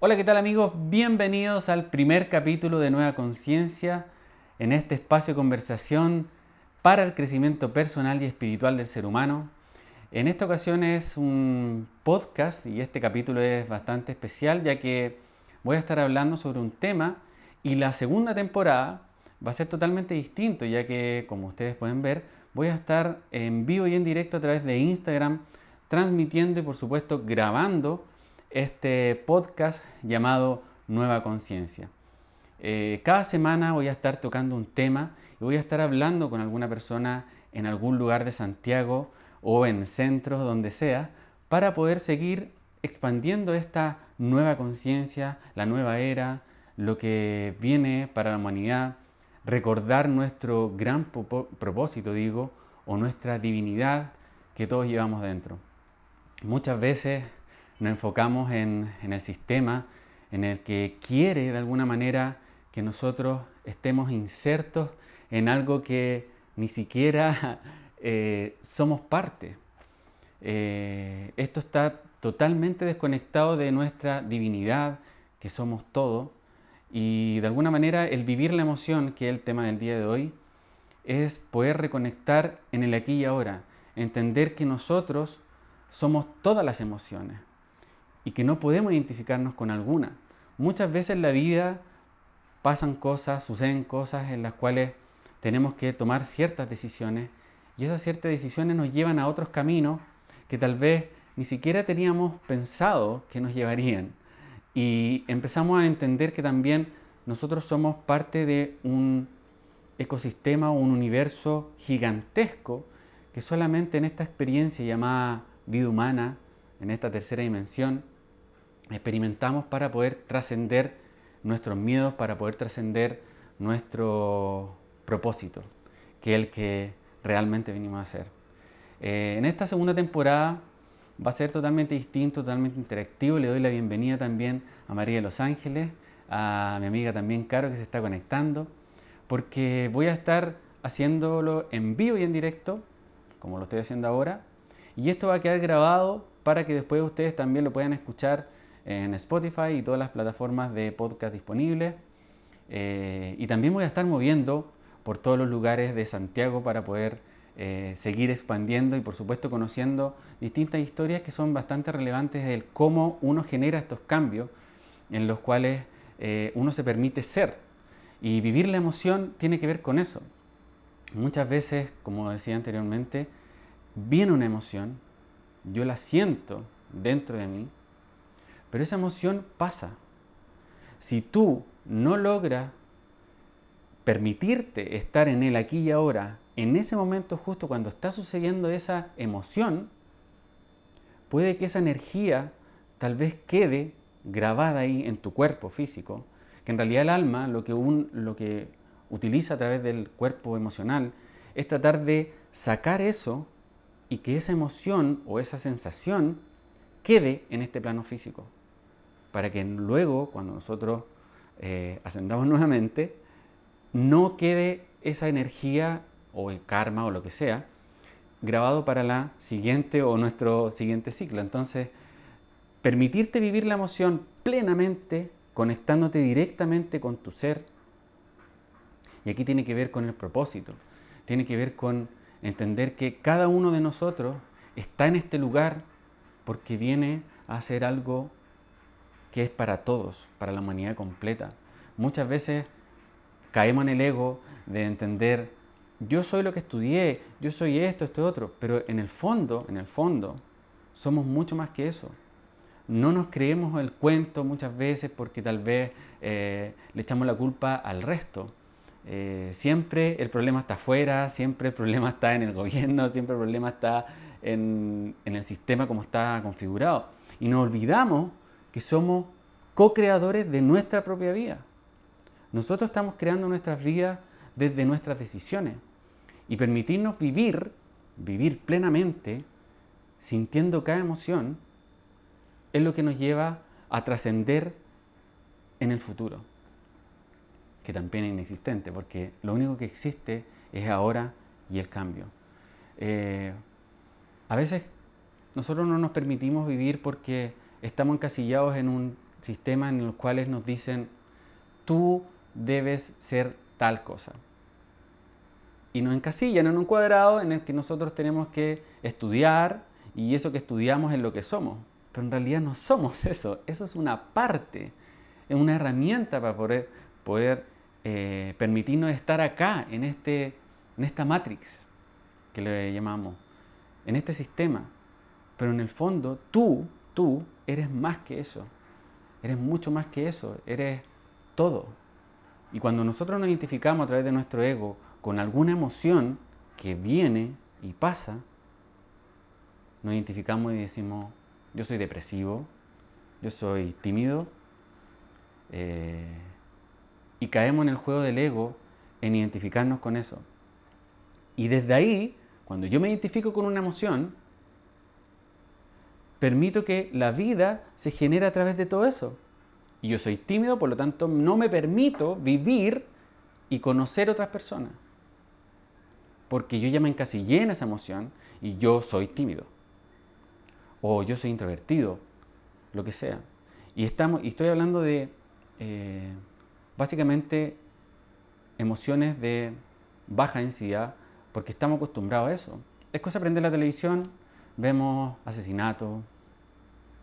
Hola, ¿qué tal amigos? Bienvenidos al primer capítulo de Nueva Conciencia en este espacio de conversación para el crecimiento personal y espiritual del ser humano. En esta ocasión es un podcast y este capítulo es bastante especial ya que voy a estar hablando sobre un tema y la segunda temporada va a ser totalmente distinto ya que como ustedes pueden ver voy a estar en vivo y en directo a través de Instagram transmitiendo y por supuesto grabando este podcast llamado Nueva Conciencia. Eh, cada semana voy a estar tocando un tema y voy a estar hablando con alguna persona en algún lugar de Santiago o en centros, donde sea, para poder seguir expandiendo esta nueva conciencia, la nueva era, lo que viene para la humanidad, recordar nuestro gran propósito, digo, o nuestra divinidad que todos llevamos dentro. Muchas veces nos enfocamos en, el sistema en el que quiere de alguna manera que nosotros estemos insertos en algo que ni siquiera eh, somos parte. Eh, esto está totalmente desconectado de nuestra divinidad, que somos todo, y de alguna manera el vivir la emoción, que es el tema del día de hoy, es poder reconectar en el aquí y ahora, entender que nosotros somos todas las emociones y que no podemos identificarnos con alguna. Muchas veces en la vida pasan cosas, suceden cosas en las cuales tenemos que tomar ciertas decisiones y esas ciertas decisiones nos llevan a otros caminos que tal vez ni siquiera teníamos pensado que nos llevarían. Y empezamos a entender que también nosotros somos parte de un ecosistema un universo gigantesco que solamente en esta experiencia llamada vida humana, en esta tercera dimensión, experimentamos para poder trascender nuestros miedos, para poder trascender nuestro propósito, que es el que realmente venimos a hacer. Eh, en esta segunda temporada va a ser totalmente distinto, totalmente interactivo. Le doy la bienvenida también a María de Los Ángeles, a mi amiga también Caro que se está conectando, porque voy a estar haciéndolo en vivo y en directo, como lo estoy haciendo ahora, y esto va a quedar grabado para que después ustedes también lo puedan escuchar en Spotify y todas las plataformas de podcast disponibles. Eh, y también voy a estar moviendo por todos los lugares de Santiago para poder eh, seguir expandiendo y por supuesto conociendo distintas historias que son bastante relevantes del cómo uno genera estos cambios en los cuales eh, uno se permite ser. Y vivir la emoción tiene que ver con eso. Muchas veces, como decía anteriormente, viene una emoción, yo la siento dentro de mí, pero esa emoción pasa. Si tú no logras permitirte estar en el aquí y ahora, en ese momento justo cuando está sucediendo esa emoción, puede que esa energía tal vez quede grabada ahí en tu cuerpo físico, que en realidad el alma lo que, lo que utiliza a través del cuerpo emocional es tratar de sacar eso y que esa emoción o esa sensación quede en este plano físico para que luego, cuando nosotros eh, ascendamos nuevamente, no quede esa energía o el karma o lo que sea grabado para la siguiente o nuestro siguiente ciclo. Entonces, permitirte vivir la emoción plenamente, conectándote directamente con tu ser. Y aquí tiene que ver con el propósito, tiene que ver con entender que cada uno de nosotros está en este lugar porque viene a hacer algo que es para todos, para la humanidad completa. Muchas veces caemos en el ego de entender, yo soy lo que estudié, yo soy esto, esto, otro, pero en el fondo, en el fondo, somos mucho más que eso. No nos creemos el cuento muchas veces porque tal vez eh, le echamos la culpa al resto. Eh, siempre el problema está afuera, siempre el problema está en el gobierno, siempre el problema está en, en el sistema como está configurado. Y nos olvidamos que somos co-creadores de nuestra propia vida. Nosotros estamos creando nuestras vidas desde nuestras decisiones y permitirnos vivir, vivir plenamente, sintiendo cada emoción, es lo que nos lleva a trascender en el futuro, que también es inexistente, porque lo único que existe es ahora y el cambio. Eh, a veces nosotros no nos permitimos vivir porque estamos encasillados en un sistemas en los cuales nos dicen, tú debes ser tal cosa. Y nos encasillan en un cuadrado en el que nosotros tenemos que estudiar y eso que estudiamos es lo que somos. Pero en realidad no somos eso, eso es una parte, es una herramienta para poder eh, permitirnos estar acá, en, este, en esta matrix que le llamamos, en este sistema. Pero en el fondo, tú, tú, eres más que eso. Eres mucho más que eso. Eres todo. Y cuando nosotros nos identificamos a través de nuestro ego con alguna emoción que viene y pasa, nos identificamos y decimos, yo soy depresivo, yo soy tímido, eh, y caemos en el juego del ego en identificarnos con eso. Y desde ahí, cuando yo me identifico con una emoción, permito que la vida se genere a través de todo eso. Y yo soy tímido, por lo tanto no me permito vivir y conocer otras personas. Porque yo ya me encasillé en esa emoción y yo soy tímido. O yo soy introvertido, lo que sea. Y, estamos, y estoy hablando de eh, básicamente emociones de baja densidad, porque estamos acostumbrados a eso. Es cosa aprender la televisión, vemos asesinatos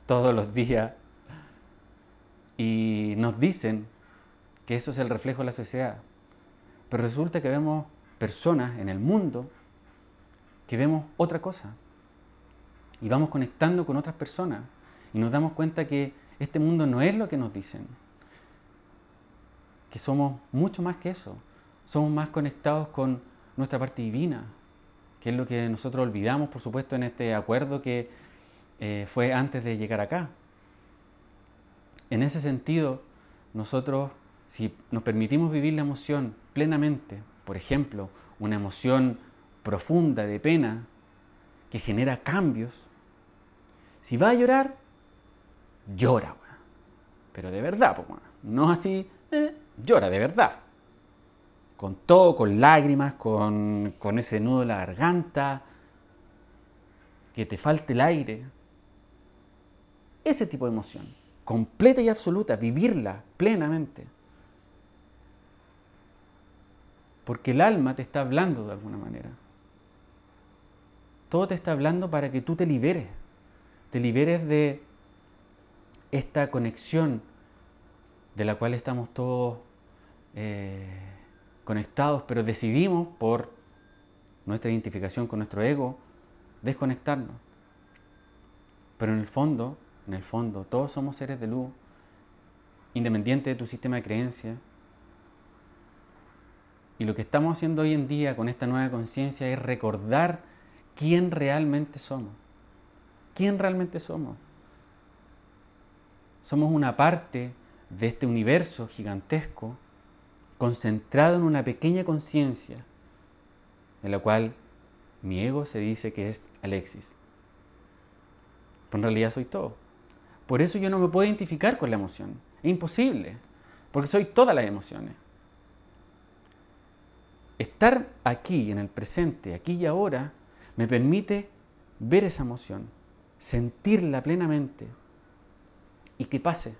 todos los días y nos dicen que eso es el reflejo de la sociedad. Pero resulta que vemos personas en el mundo que vemos otra cosa. Y vamos conectando con otras personas. Y nos damos cuenta que este mundo no es lo que nos dicen. Que somos mucho más que eso. Somos más conectados con nuestra parte divina, que es lo que nosotros olvidamos, por supuesto, en este acuerdo que eh, fue antes de llegar acá. En ese sentido, nosotros, si nos permitimos vivir la emoción plenamente, por ejemplo, una emoción profunda de pena que genera cambios, si va a llorar, llora, pero de verdad, no así, eh, llora de verdad con todo, con lágrimas, con, ese nudo de la garganta, que te falte el aire. Ese tipo de emoción, completa y absoluta, vivirla plenamente. Porque el alma te está hablando de alguna manera. Todo te está hablando para que tú te liberes. Te liberes de esta conexión de la cual estamos todos eh, conectados, pero decidimos por nuestra identificación con nuestro ego desconectarnos. Pero en el fondo, en el fondo, todos somos seres de luz, independiente de tu sistema de creencia. Y lo que estamos haciendo hoy en día con esta nueva conciencia es recordar quién realmente somos. ¿Quién realmente somos? Somos una parte de este universo gigantesco concentrado en una pequeña conciencia, en la cual mi ego se dice que es Alexis. Pero en realidad soy todo. Por eso yo no me puedo identificar con la emoción. Es imposible, porque soy todas las emociones. Estar aquí, en el presente, aquí y ahora, me permite ver esa emoción, sentirla plenamente y que pase.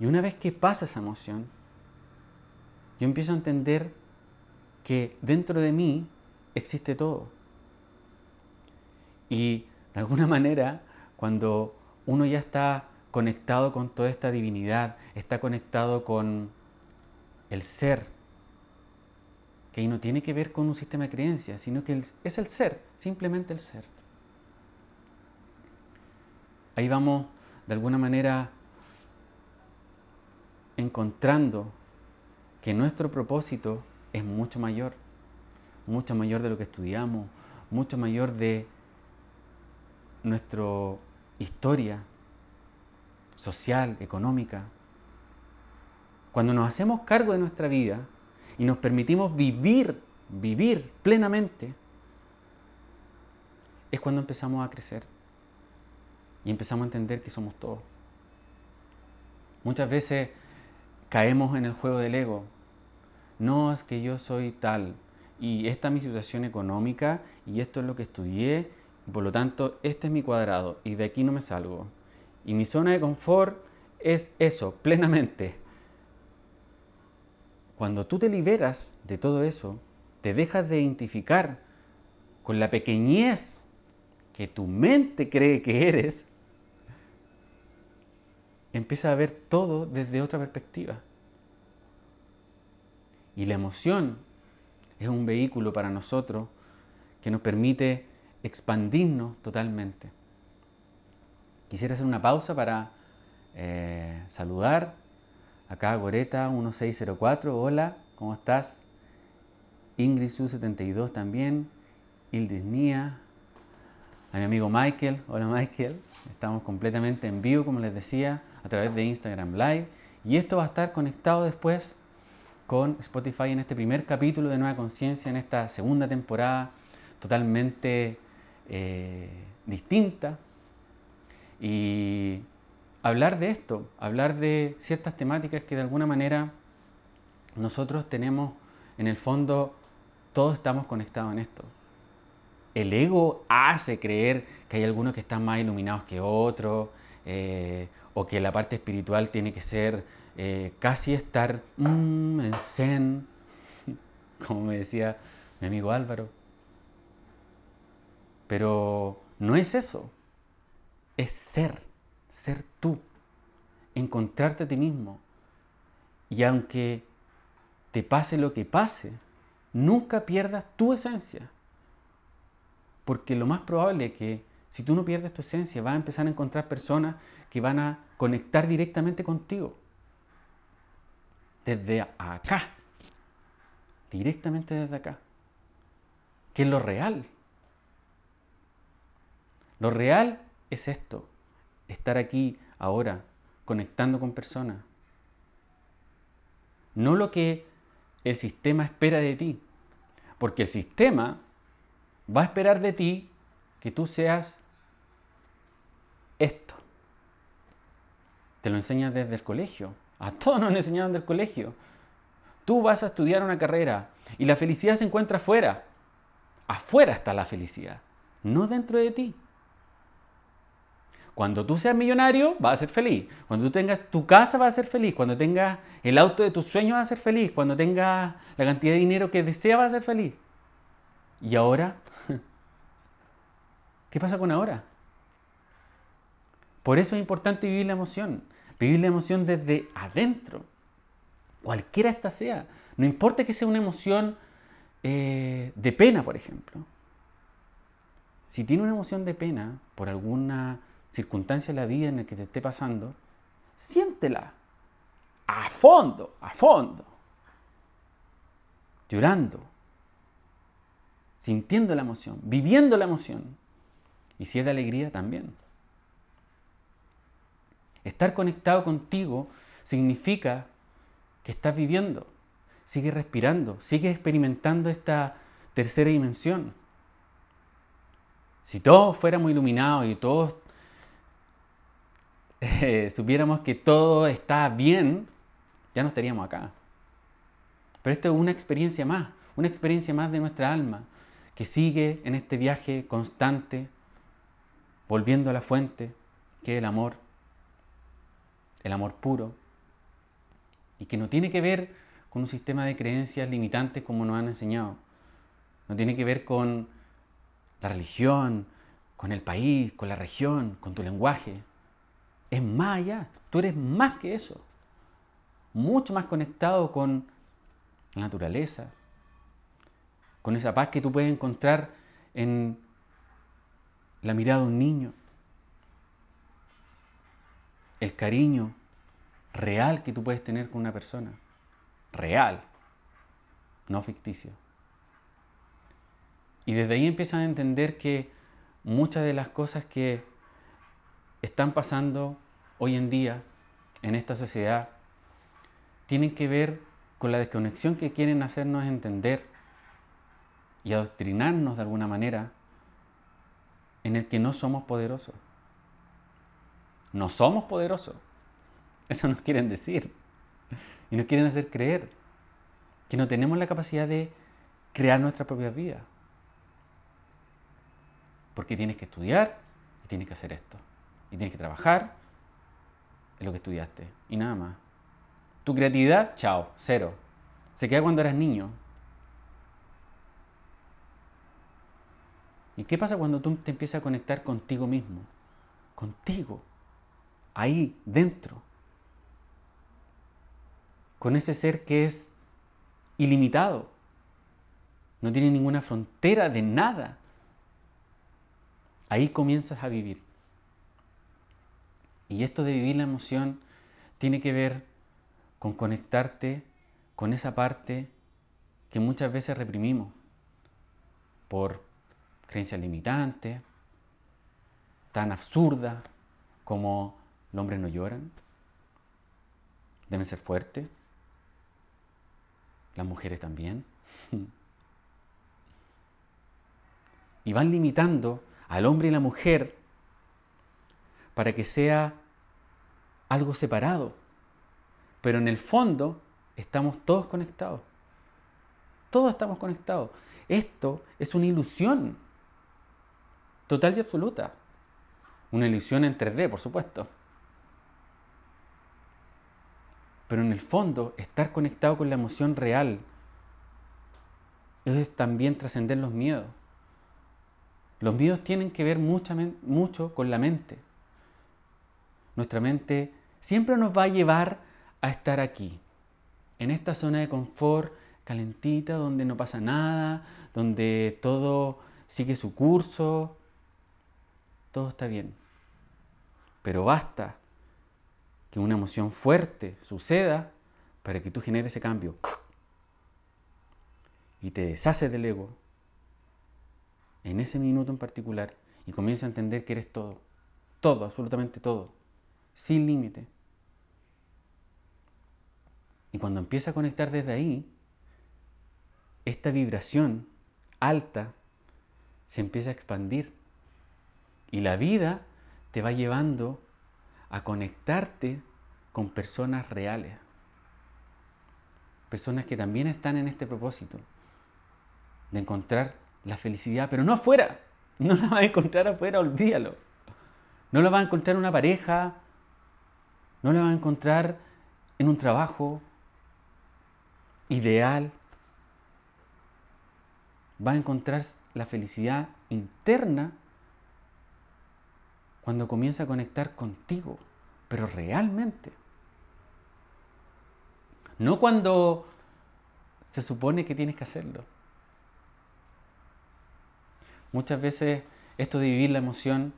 Y una vez que pasa esa emoción, yo empiezo a entender que dentro de mí existe todo. Y de alguna manera, cuando uno ya está conectado con toda esta divinidad, está conectado con el ser, que no tiene que ver con un sistema de creencias, sino que es el ser, simplemente el ser. Ahí vamos, de alguna manera, encontrando que nuestro propósito es mucho mayor, mucho mayor de lo que estudiamos, mucho mayor de nuestra historia social, económica. Cuando nos hacemos cargo de nuestra vida y nos permitimos vivir, vivir plenamente, es cuando empezamos a crecer y empezamos a entender que somos todos. Muchas veces caemos en el juego del ego. No es que yo soy tal y esta es mi situación económica y esto es lo que estudié por lo tanto este es mi cuadrado y de aquí no me salgo. Y mi zona de confort es eso, plenamente. Cuando tú te liberas de todo eso, te dejas de identificar con la pequeñez que tu mente cree que eres, empieza a ver todo desde otra perspectiva. Y la emoción es un vehículo para nosotros que nos permite expandirnos totalmente. Quisiera hacer una pausa para eh, saludar acá Goreta 1604, hola, ¿cómo estás? Ingrid Su 72 también, Ildis Nia, a mi amigo Michael, hola Michael, estamos completamente en vivo como les decía a través de Instagram Live y esto va a estar conectado después con Spotify en este primer capítulo de Nueva Conciencia, en esta segunda temporada totalmente eh, distinta. Y hablar de esto, hablar de ciertas temáticas que de alguna manera nosotros tenemos, en el fondo, todos estamos conectados en esto. El ego hace creer que hay algunos que están más iluminados que otros, eh, o que la parte espiritual tiene que ser eh, casi estar mm, en zen, como me decía mi amigo Álvaro. Pero no es eso, es ser, ser tú, encontrarte a ti mismo. Y aunque te pase lo que pase, nunca pierdas tu esencia. Porque lo más probable es que si tú no pierdes tu esencia, vas a empezar a encontrar personas que van a conectar directamente contigo. Desde acá. Directamente desde acá. Que es lo real. Lo real es esto. Estar aquí ahora, conectando con personas. No lo que el sistema espera de ti. Porque el sistema va a esperar de ti que tú seas esto. Te lo enseñas desde el colegio. A todos nos enseñaron del colegio. Tú vas a estudiar una carrera y la felicidad se encuentra afuera. Afuera está la felicidad, no dentro de ti. Cuando tú seas millonario, vas a ser feliz. Cuando tú tengas tu casa, vas a ser feliz. Cuando tengas el auto de tus sueños, vas a ser feliz. Cuando tengas la cantidad de dinero que deseas, vas a ser feliz. ¿Y ahora? ¿Qué pasa con ahora? Por eso es importante vivir la emoción. Vivir la emoción desde adentro. Cualquiera esta sea. No importa que sea una emoción eh, de pena, por ejemplo. Si tiene una emoción de pena por alguna circunstancia de la vida en la que te esté pasando, siéntela. A fondo, a fondo. Llorando. Sintiendo la emoción, viviendo la emoción. Y si es de alegría, también. Estar conectado contigo significa que estás viviendo, sigues respirando, sigues experimentando esta tercera dimensión. Si todos fuéramos iluminados y todos eh, supiéramos que todo está bien, ya no estaríamos acá. Pero esto es una experiencia más, una experiencia más de nuestra alma, que sigue en este viaje constante volviendo a la fuente, que es el amor, el amor puro, y que no tiene que ver con un sistema de creencias limitantes como nos han enseñado. No tiene que ver con la religión, con el país, con la región, con tu lenguaje. Es más allá. Tú eres más que eso. Mucho más conectado con la naturaleza, con esa paz que tú puedes encontrar en la mirada de un niño, el cariño real que tú puedes tener con una persona, real, no ficticio. Y desde ahí empiezan a entender que muchas de las cosas que están pasando hoy en día en esta sociedad tienen que ver con la desconexión que quieren hacernos entender y adoctrinarnos de alguna manera en el que no somos poderosos. No somos poderosos. Eso nos quieren decir. Y nos quieren hacer creer que no tenemos la capacidad de crear nuestra propia vida. Porque tienes que estudiar y tienes que hacer esto. Y tienes que trabajar en lo que estudiaste y nada más. Tu creatividad, chao, cero. Se queda cuando eras niño. ¿Y qué pasa cuando tú te empiezas a conectar contigo mismo? Contigo. Ahí, dentro. Con ese ser que es ilimitado. No tiene ninguna frontera de nada. Ahí comienzas a vivir. Y esto de vivir la emoción tiene que ver con conectarte con esa parte que muchas veces reprimimos por creencias limitantes, tan absurdas como los hombres no lloran, deben ser fuertes, las mujeres también. y van limitando al hombre y la mujer para que sea algo separado. Pero en el fondo estamos todos conectados. Todos estamos conectados. Esto es una ilusión total y absoluta. Una ilusión en 3D, por supuesto. Pero en el fondo, estar conectado con la emoción real es también trascender los miedos. Los miedos tienen que ver mucho con la mente. Nuestra mente siempre nos va a llevar a estar aquí, en esta zona de confort calentita, donde no pasa nada, donde todo sigue su curso, todo está bien. Pero basta que una emoción fuerte suceda para que tú generes ese cambio y te deshaces del ego en ese minuto en particular y comienza a entender que eres todo, todo, absolutamente todo, sin límite. Y cuando empieza a conectar desde ahí, esta vibración alta se empieza a expandir. Y la vida te va llevando a conectarte con personas reales. Personas que también están en este propósito de encontrar la felicidad, pero no afuera. No la vas a encontrar afuera, olvídalo. No la vas a encontrar en una pareja, no la vas a encontrar en un trabajo ideal. Vas a encontrar la felicidad interna cuando comienza a conectar contigo, pero realmente. No cuando se supone que tienes que hacerlo. Muchas veces esto de vivir la emoción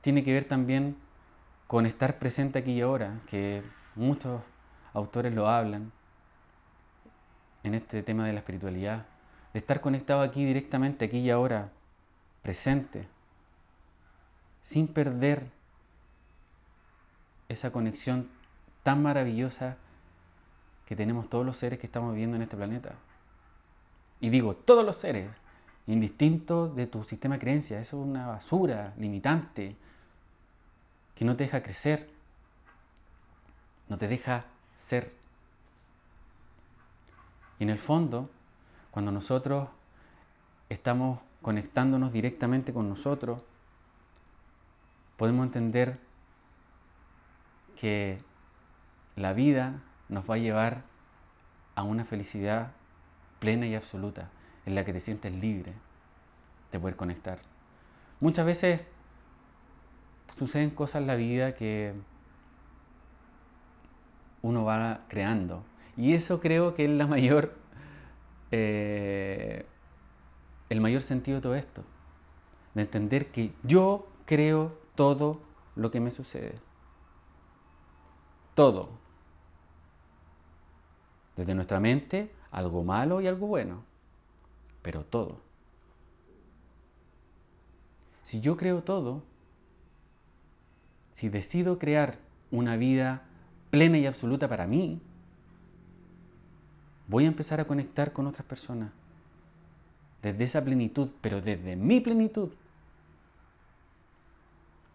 tiene que ver también con estar presente aquí y ahora, que muchos autores lo hablan en este tema de la espiritualidad, de estar conectado aquí directamente, aquí y ahora, presente, sin perder esa conexión tan maravillosa que tenemos todos los seres que estamos viviendo en este planeta. Y digo, todos los seres, indistinto de tu sistema de creencias. Eso es una basura limitante que no te deja crecer, no te deja ser. Y en el fondo, cuando nosotros estamos conectándonos directamente con nosotros, podemos entender que la vida nos va a llevar a una felicidad plena y absoluta en la que te sientes libre de poder conectar. Muchas veces suceden cosas en la vida que uno va creando. Y eso creo que es la mayor, eh, el mayor sentido de todo esto. De entender que yo creo todo lo que me sucede. Todo. Desde nuestra mente, algo malo y algo bueno pero todo. Si yo creo todo, si decido crear una vida plena y absoluta para mí, voy a empezar a conectar con otras personas desde esa plenitud, pero desde mi plenitud.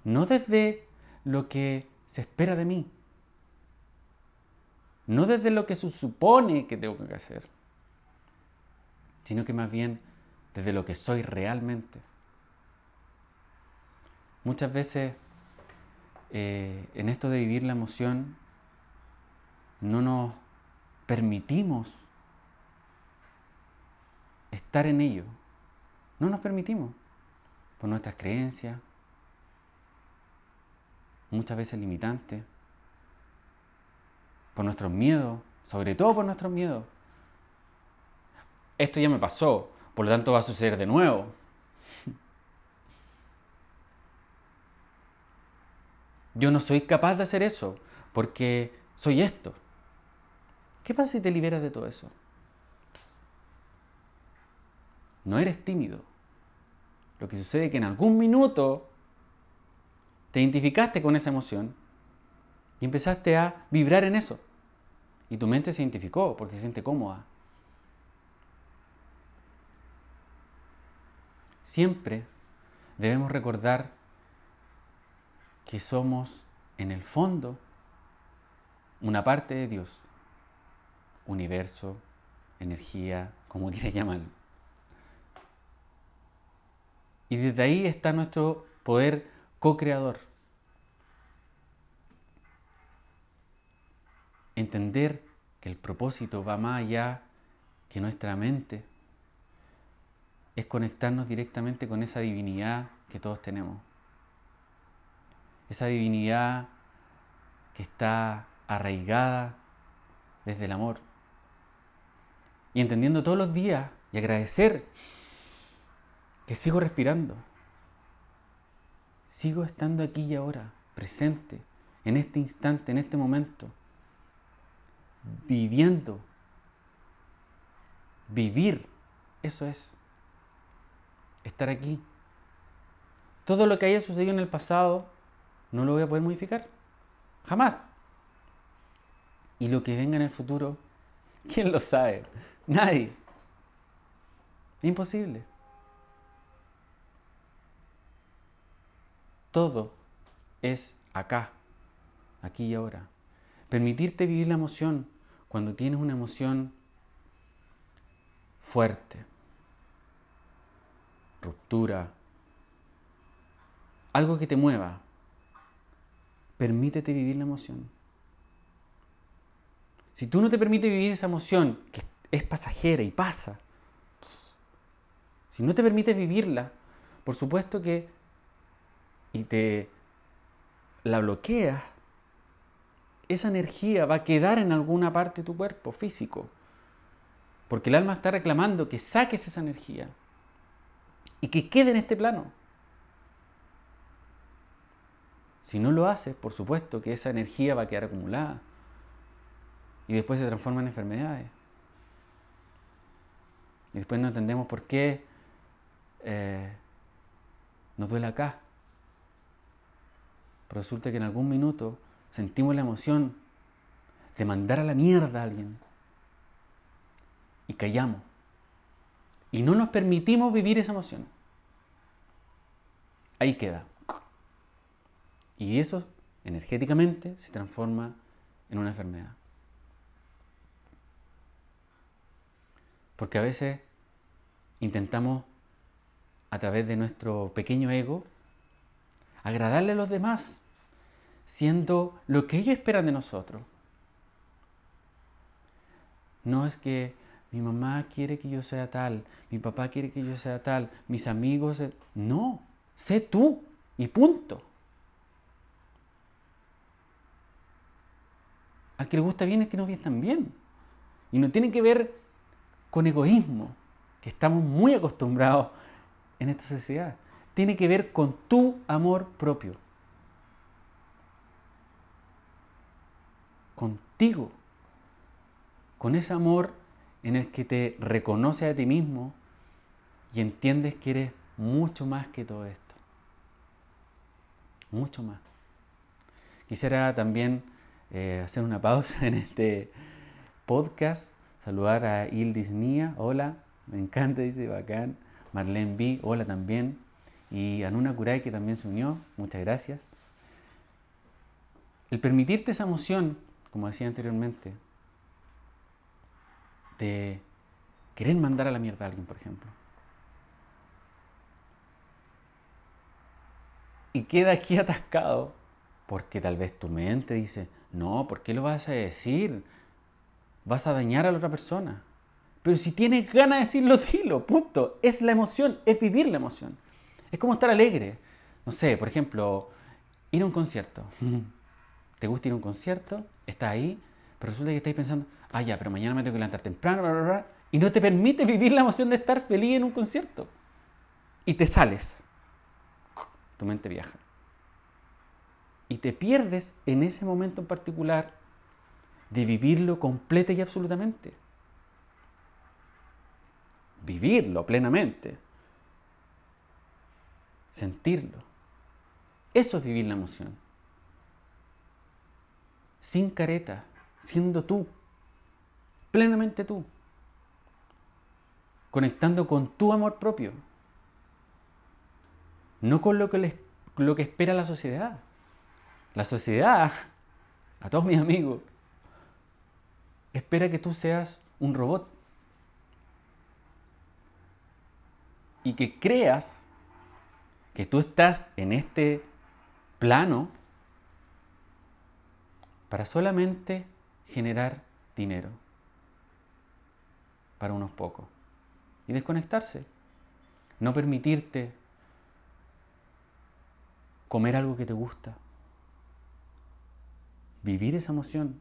No desde lo que se espera de mí. No desde lo que se supone que tengo que hacer sino que más bien desde lo que soy realmente. Muchas veces eh, en esto de vivir la emoción, no nos permitimos estar en ello. No nos permitimos por nuestras creencias, muchas veces limitantes, por nuestros miedos, sobre todo por nuestros miedos. Esto ya me pasó, por lo tanto va a suceder de nuevo. Yo no soy capaz de hacer eso porque soy esto. ¿Qué pasa si te liberas de todo eso? No eres tímido. Lo que sucede es que en algún minuto te identificaste con esa emoción y empezaste a vibrar en eso. Y tu mente se identificó porque se siente cómoda. Siempre debemos recordar que somos en el fondo una parte de Dios, universo, energía, como quieras llamarlo. Y desde ahí está nuestro poder co-creador. Entender que el propósito va más allá que nuestra mente es conectarnos directamente con esa divinidad que todos tenemos. Esa divinidad que está arraigada desde el amor. Y entendiendo todos los días y agradecer que sigo respirando. Sigo estando aquí y ahora, presente, en este instante, en este momento, viviendo. Vivir, eso es. Estar aquí. Todo lo que haya sucedido en el pasado no lo voy a poder modificar. Jamás. Y lo que venga en el futuro, ¿quién lo sabe? Nadie. Imposible. Todo es acá, aquí y ahora. Permitirte vivir la emoción cuando tienes una emoción fuerte, ruptura, algo que te mueva. Permítete vivir la emoción. Si tú no te permites vivir esa emoción, que es pasajera y pasa, si no te permites vivirla, por supuesto que y te la bloqueas, esa energía va a quedar en alguna parte de tu cuerpo físico. Porque el alma está reclamando que saques esa energía y que quede en este plano. Si no lo haces, por supuesto que esa energía va a quedar acumulada y después se transforma en enfermedades. Y después no entendemos por qué eh, nos duele acá, resulta que en algún minuto sentimos la emoción de mandar a la mierda a alguien. Y callamos. Y no nos permitimos vivir esa emoción. Ahí queda. Y eso energéticamente se transforma en una enfermedad. Porque a veces intentamos, a través de nuestro pequeño ego, agradarle a los demás siendo lo que ellos esperan de nosotros. No es que mi mamá quiere que yo sea tal, mi papá quiere que yo sea tal, mis amigos... No, sé tú y punto. Al que le gusta bien es que nos bien también. Y no tiene que ver con egoísmo, que estamos muy acostumbrados en esta sociedad. Tiene que ver con tu amor propio. Contigo, con ese amor en el que te reconoces a ti mismo y entiendes que eres mucho más que todo esto. Mucho más. Quisiera también eh, hacer una pausa en este podcast, saludar a Ildis Nia, hola, me encanta, dice bacán. Marlene B, hola también. Y Anuna Kurai, que también se unió, muchas gracias. El permitirte esa emoción como decía anteriormente, de querer mandar a la mierda a alguien, por ejemplo. Y queda aquí atascado Porque tal vez tu mente dice, no, ¿por qué lo vas a decir? Vas a dañar a la otra persona. Pero si tienes ganas de decirlo, dilo, punto. Es la emoción, es vivir la emoción. Es como estar alegre. No sé, por ejemplo, ir a un concierto. ¿Te gusta ir a un concierto? Estás ahí, pero resulta que estás pensando, ah, ya, pero mañana me tengo que levantar temprano, bla, bla, bla, y no te permite vivir la emoción de estar feliz en un concierto. Y te sales. Tu mente viaja. Y te pierdes en ese momento en particular de vivirlo completa y absolutamente vivirlo plenamente, sentirlo. Eso es vivir la emoción. Sin careta, siendo tú, plenamente tú, conectando con tu amor propio, no con lo que, lo que espera la sociedad. La sociedad, a todos mis amigos, espera que tú seas un robot y que creas que tú estás en este plano para solamente generar dinero para unos pocos y desconectarse. No permitirte comer algo que te gusta. Vivir esa emoción.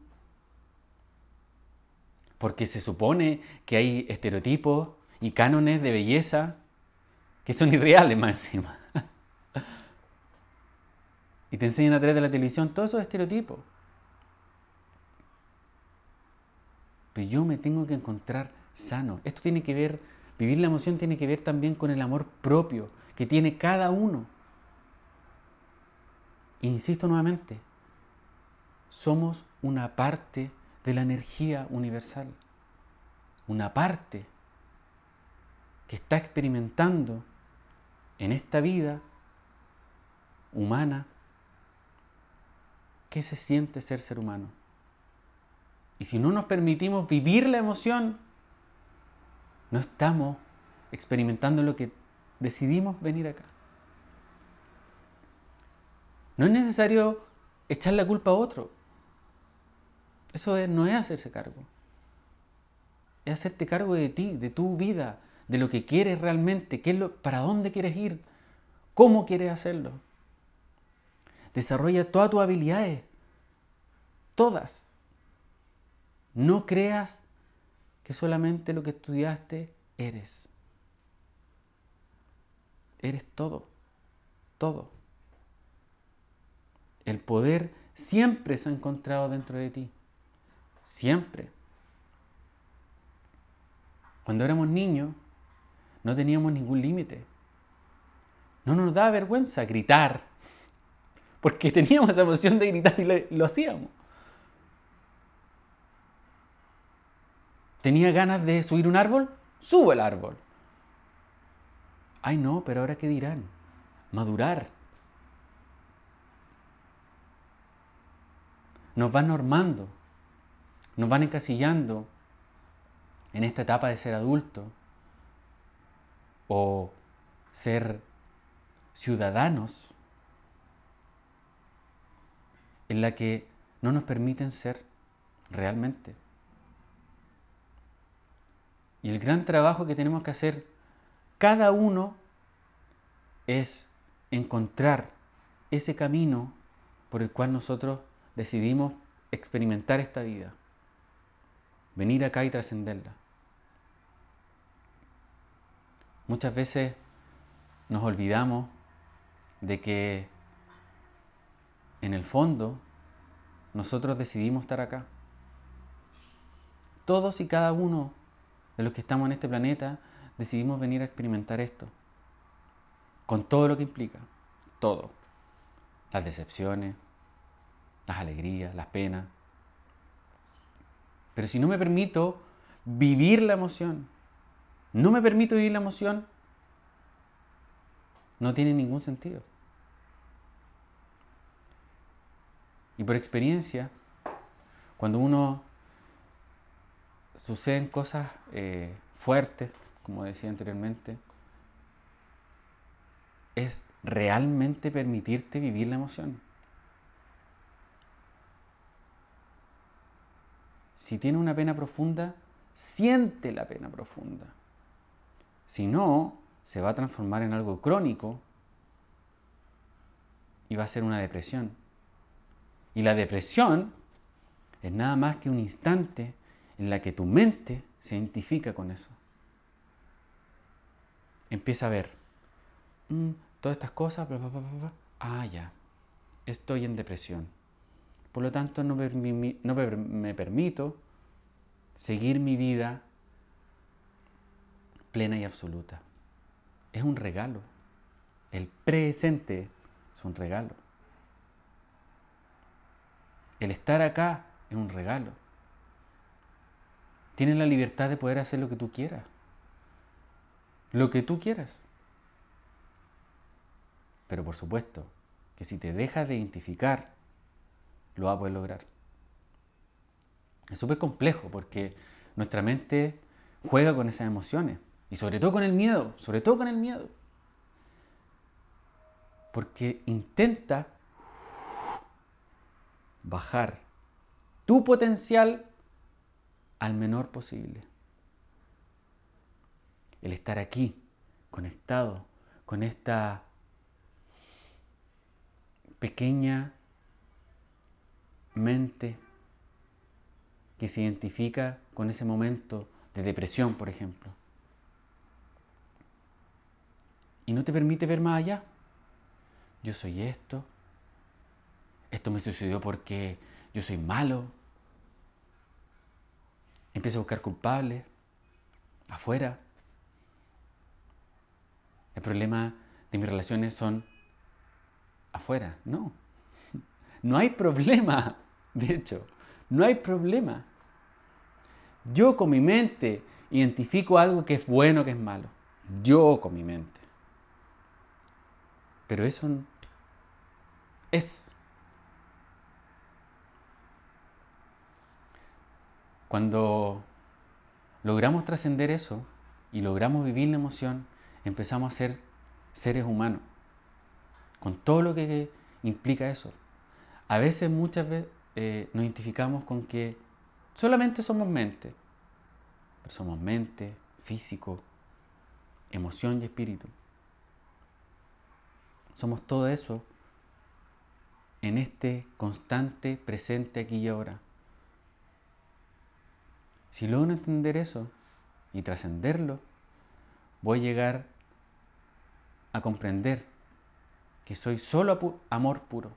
Porque se supone que hay estereotipos y cánones de belleza que son irreales más encima. y te enseñan a través de la televisión todos esos estereotipos. Pero yo me tengo que encontrar sano. Esto tiene que ver, vivir la emoción tiene que ver también con el amor propio que tiene cada uno. Insisto nuevamente, somos una parte de la energía universal. Una parte que está experimentando en esta vida humana, ¿qué se siente ser ser humano? Y si no nos permitimos vivir la emoción, no estamos experimentando lo que decidimos venir acá. No es necesario echar la culpa a otro. Eso no es hacerse cargo. Es hacerte cargo de ti, de tu vida, de lo que quieres realmente, qué es lo, para dónde quieres ir, cómo quieres hacerlo. Desarrolla todas tus habilidades, todas. No creas que solamente lo que estudiaste eres. Eres todo, todo. El poder siempre se ha encontrado dentro de ti, siempre. Cuando éramos niños, no teníamos ningún límite. No nos daba vergüenza gritar, porque teníamos esa emoción de gritar y lo, hacíamos. ¿Tenía ganas de subir un árbol? Subo el árbol. Ay no, pero ahora qué dirán? Madurar. Nos van normando, nos van encasillando en esta etapa de ser adulto o ser ciudadanos en la que no nos permiten ser realmente. Y el gran trabajo que tenemos que hacer cada uno es encontrar ese camino por el cual nosotros decidimos experimentar esta vida, venir acá y trascenderla. Muchas veces nos olvidamos de que en el fondo nosotros decidimos estar acá. Todos y cada uno de los que estamos en este planeta decidimos venir a experimentar esto. Con todo lo que implica. Todo. Las decepciones, las alegrías, las penas. Pero si no me permito vivir la emoción, no me permito vivir la emoción, no tiene ningún sentido. Y por experiencia, cuando uno suceden cosas eh, fuertes, como decía anteriormente, es realmente permitirte vivir la emoción. Si tiene una pena profunda, siente la pena profunda. Si no, se va a transformar en algo crónico y va a ser una depresión. Y la depresión es nada más que un instante en la que tu mente se identifica con eso. Empieza a ver mm, todas estas cosas, ah, ya, estoy en depresión. Por lo tanto, no, no me permito seguir mi vida plena y absoluta. Es un regalo. El presente es un regalo. El estar acá es un regalo. Tienes la libertad de poder hacer lo que tú quieras. Lo que tú quieras. Pero por supuesto que si te dejas de identificar, lo vas a poder lograr. Es súper complejo porque nuestra mente juega con esas emociones. Y sobre todo con el miedo, sobre todo con el miedo. Porque intenta bajar tu potencial al menor posible. El estar aquí, conectado con esta pequeña mente que se identifica con ese momento de depresión, por ejemplo. Y no te permite ver más allá. Yo soy esto. Esto me sucedió porque yo soy malo. Empiezo a buscar culpables afuera. El problema de mis relaciones son afuera. No. No hay problema. De hecho, no hay problema. Yo con mi mente identifico algo que es bueno, que es malo. Yo con mi mente. Pero eso es. Cuando logramos trascender eso y logramos vivir la emoción, empezamos a ser seres humanos, con todo lo que implica eso. A veces, muchas veces, eh, nos identificamos con que solamente somos mente, pero somos mente, físico, emoción y espíritu. Somos todo eso en este constante presente aquí y ahora. Si logro entender eso y trascenderlo, voy a llegar a comprender que soy solo amor puro.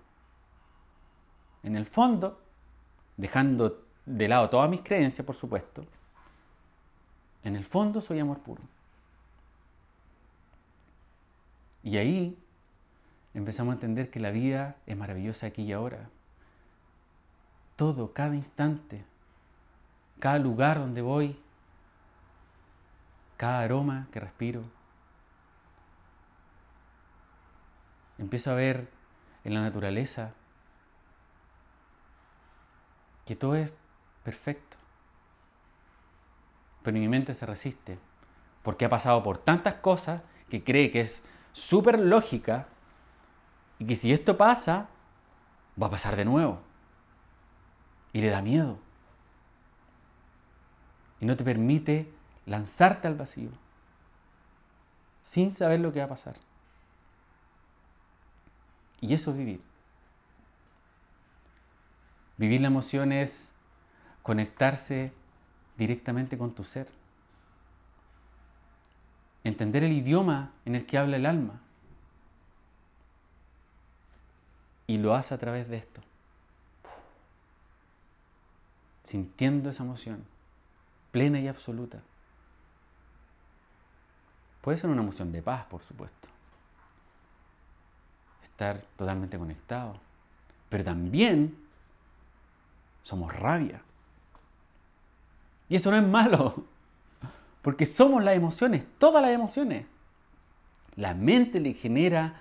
En el fondo, dejando de lado todas mis creencias, por supuesto, en el fondo soy amor puro. Y ahí empezamos a entender que la vida es maravillosa aquí y ahora. Todo, cada instante, cada lugar donde voy, cada aroma que respiro. Empiezo a ver en la naturaleza que todo es perfecto. Pero mi mente se resiste porque ha pasado por tantas cosas que cree que es súper lógica y que si esto pasa, va a pasar de nuevo. Y le da miedo. No te permite lanzarte al vacío sin saber lo que va a pasar. Y eso es vivir. Vivir la emoción es conectarse directamente con tu ser. Entender el idioma en el que habla el alma. Y lo hace a través de esto. Sintiendo esa emoción, plena y absoluta. Puede ser una emoción de paz, por supuesto. Estar totalmente conectado. Pero también somos rabia. Y eso no es malo. Porque somos las emociones, todas las emociones. La mente le genera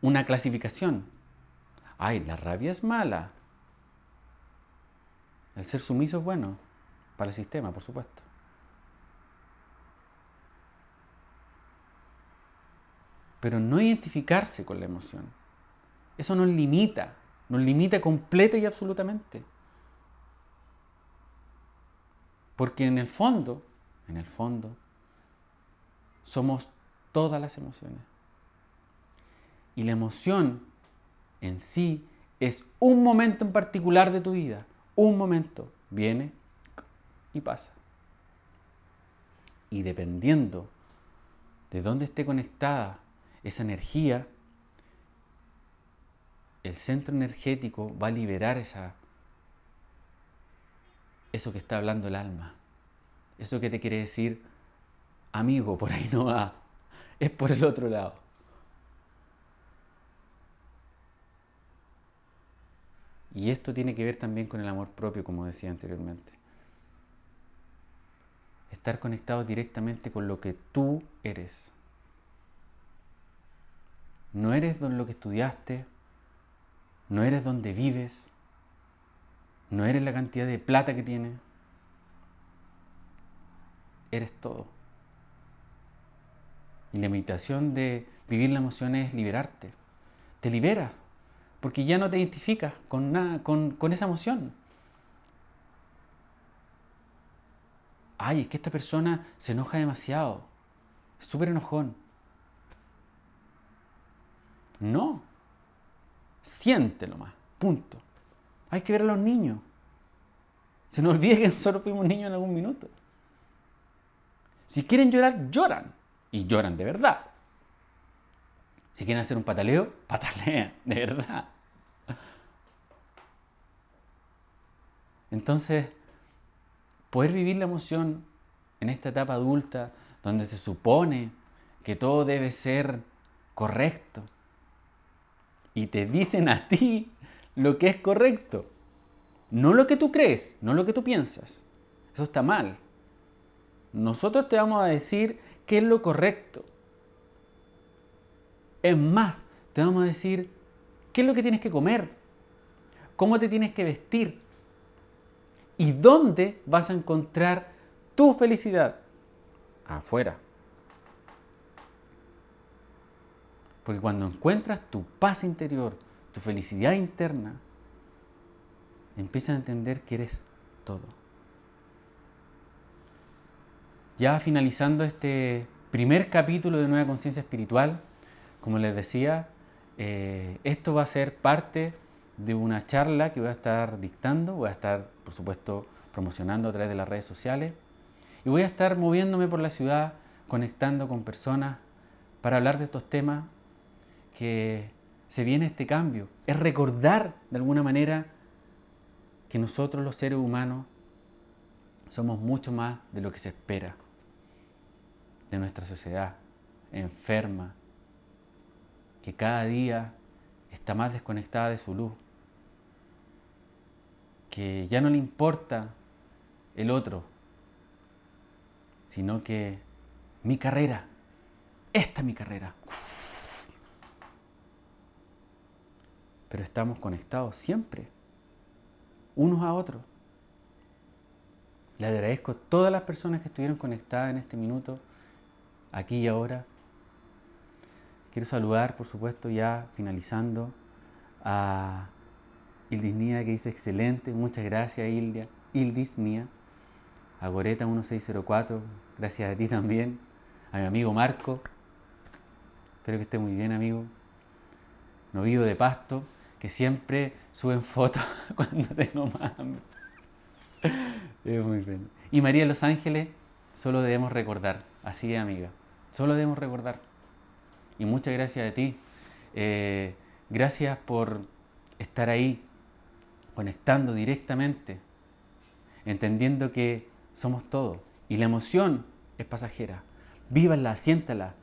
una clasificación. Ay, la rabia es mala. El ser sumiso es bueno para el sistema, por supuesto. Pero no identificarse con la emoción. Eso nos limita, nos limita completa y absolutamente. Porque en el fondo, en el fondo, somos todas las emociones. Y la emoción en sí es un momento en particular de tu vida. Un momento. Viene y pasa. Y dependiendo de dónde esté conectada esa energía, el centro energético va a liberar esa, eso que está hablando el alma. Eso que te quiere decir, amigo, por ahí no va, es por el otro lado. Y esto tiene que ver también con el amor propio, como decía anteriormente. Estar conectado directamente con lo que tú eres. No eres lo que estudiaste, no eres donde vives, no eres la cantidad de plata que tienes, eres todo. Y la invitación de vivir la emoción es liberarte. Te libera, porque ya no te identificas con, nada, con esa emoción. Ay, es que esta persona se enoja demasiado, es súper enojón. No, siéntelo más, punto. Hay que ver a los niños. Se nos olvida que nosotros fuimos niños en algún minuto. Si quieren llorar, lloran. Y lloran de verdad. Si quieren hacer un pataleo, patalean, de verdad. Entonces, poder vivir la emoción en esta etapa adulta, donde se supone que todo debe ser correcto, y te dicen a ti lo que es correcto, no lo que tú crees, no lo que tú piensas. Eso está mal. Nosotros te vamos a decir qué es lo correcto. Es más, te vamos a decir qué es lo que tienes que comer, cómo te tienes que vestir y dónde vas a encontrar tu felicidad. Afuera. Porque cuando encuentras tu paz interior, tu felicidad interna, empiezas a entender que eres todo. Ya finalizando este primer capítulo de Nueva Conciencia Espiritual, como les decía, eh, esto va a ser parte de una charla que voy a estar dictando, voy a estar, por supuesto, promocionando a través de las redes sociales y voy a estar moviéndome por la ciudad, conectando con personas para hablar de estos temas que se viene este cambio. Es recordar de alguna manera que nosotros los seres humanos somos mucho más de lo que se espera de nuestra sociedad, enferma, que cada día está más desconectada de su luz, que ya no le importa el otro, sino que mi carrera, esta es mi carrera. pero estamos conectados siempre, unos a otros. Le agradezco a todas las personas que estuvieron conectadas en este minuto, aquí y ahora. Quiero saludar, por supuesto, ya finalizando, a Ildis Nia, que dice excelente. Muchas gracias, Ildia. Ildis Nia. A Goreta 1604, gracias a ti también. A mi amigo Marco. Espero que esté muy bien, amigo. Novillo de Pasto que siempre suben fotos cuando tengo más. Es muy bien. Y María de los Ángeles, solo debemos recordar, así es amiga, solo debemos recordar. Y muchas gracias a ti. Eh, gracias por estar ahí, conectando directamente, entendiendo que somos todo. Y la emoción es pasajera. Vívanla, siéntala.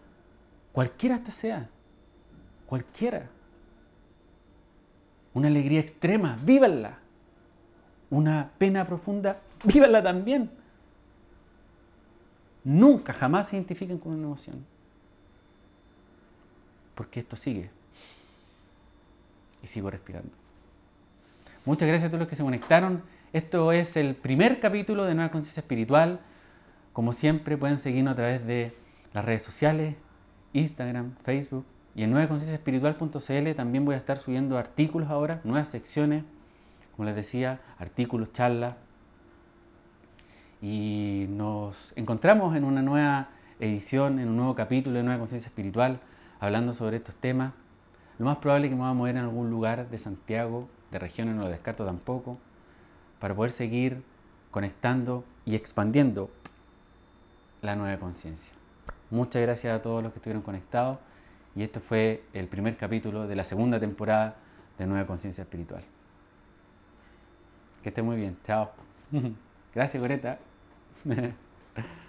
Cualquiera hasta sea. Cualquiera. Una alegría extrema, vívanla. Una pena profunda, vívanla también. Nunca, jamás se identifiquen con una emoción. Porque esto sigue. Y sigo respirando. Muchas gracias a todos los que se conectaron. Esto es el primer capítulo de Nueva Conciencia Espiritual. Como siempre, pueden seguirnos a través de las redes sociales, Instagram, Facebook, y en nuevaconcienciaespiritual.cl también voy a estar subiendo artículos ahora, nuevas secciones, como les decía, artículos, charlas. y nos encontramos en una nueva edición, en un nuevo capítulo de Nueva Conciencia Espiritual, hablando sobre estos temas. Lo más probable es que me voy a mover en algún lugar de Santiago, de regiones no lo descarto tampoco, para poder seguir conectando y expandiendo la nueva conciencia. Muchas gracias a todos los que estuvieron conectados y esto fue el primer capítulo de la segunda temporada de Nueva Conciencia Espiritual. Que esté muy bien. Chao. Gracias, Goreta.